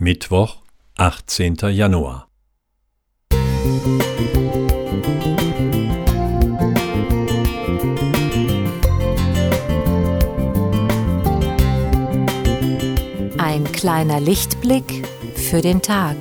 Mittwoch, 18. Januar. Ein kleiner Lichtblick für den Tag.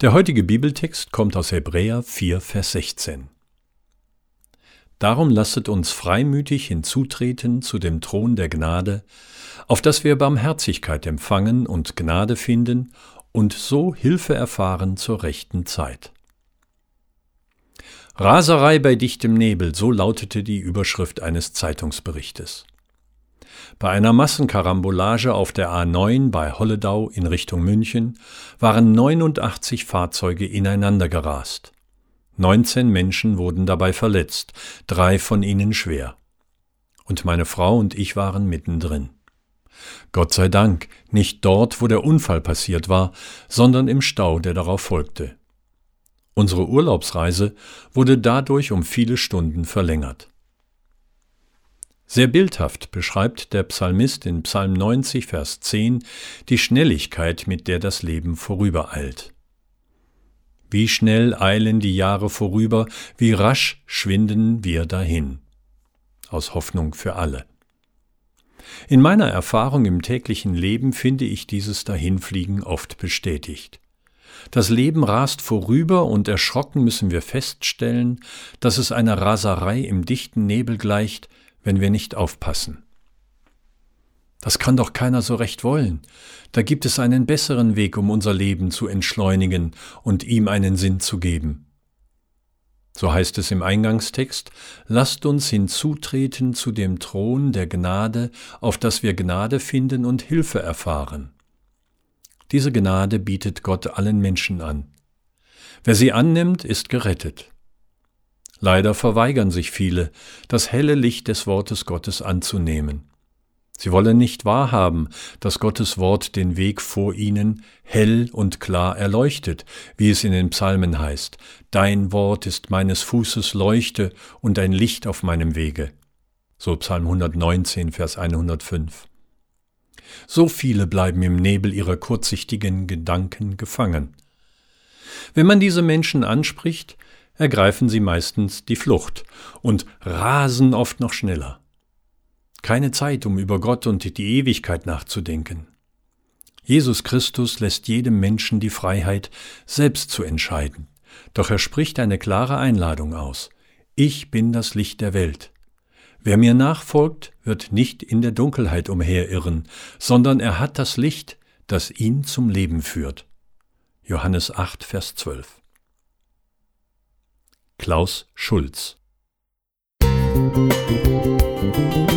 Der heutige Bibeltext kommt aus Hebräer 4, Vers 16. Darum lasset uns freimütig hinzutreten zu dem Thron der Gnade, auf dass wir Barmherzigkeit empfangen und Gnade finden und so Hilfe erfahren zur rechten Zeit. Raserei bei dichtem Nebel, so lautete die Überschrift eines Zeitungsberichtes. Bei einer Massenkarambolage auf der A9 bei Holledau in Richtung München waren 89 Fahrzeuge ineinander gerast. 19 Menschen wurden dabei verletzt, drei von ihnen schwer. Und meine Frau und ich waren mittendrin. Gott sei Dank nicht dort, wo der Unfall passiert war, sondern im Stau, der darauf folgte. Unsere Urlaubsreise wurde dadurch um viele Stunden verlängert. Sehr bildhaft beschreibt der Psalmist in Psalm 90, Vers 10 die Schnelligkeit, mit der das Leben vorübereilt. Wie schnell eilen die Jahre vorüber, wie rasch schwinden wir dahin. Aus Hoffnung für alle. In meiner Erfahrung im täglichen Leben finde ich dieses Dahinfliegen oft bestätigt. Das Leben rast vorüber und erschrocken müssen wir feststellen, dass es einer Raserei im dichten Nebel gleicht, wenn wir nicht aufpassen. Das kann doch keiner so recht wollen. Da gibt es einen besseren Weg, um unser Leben zu entschleunigen und ihm einen Sinn zu geben. So heißt es im Eingangstext, lasst uns hinzutreten zu dem Thron der Gnade, auf dass wir Gnade finden und Hilfe erfahren. Diese Gnade bietet Gott allen Menschen an. Wer sie annimmt, ist gerettet. Leider verweigern sich viele, das helle Licht des Wortes Gottes anzunehmen. Sie wollen nicht wahrhaben, dass Gottes Wort den Weg vor ihnen hell und klar erleuchtet, wie es in den Psalmen heißt. Dein Wort ist meines Fußes Leuchte und ein Licht auf meinem Wege. So Psalm 119, Vers 105. So viele bleiben im Nebel ihrer kurzsichtigen Gedanken gefangen. Wenn man diese Menschen anspricht, ergreifen sie meistens die Flucht und rasen oft noch schneller. Keine Zeit, um über Gott und die Ewigkeit nachzudenken. Jesus Christus lässt jedem Menschen die Freiheit, selbst zu entscheiden, doch er spricht eine klare Einladung aus. Ich bin das Licht der Welt. Wer mir nachfolgt, wird nicht in der Dunkelheit umherirren, sondern er hat das Licht, das ihn zum Leben führt. Johannes 8, Vers 12. Klaus Schulz. Musik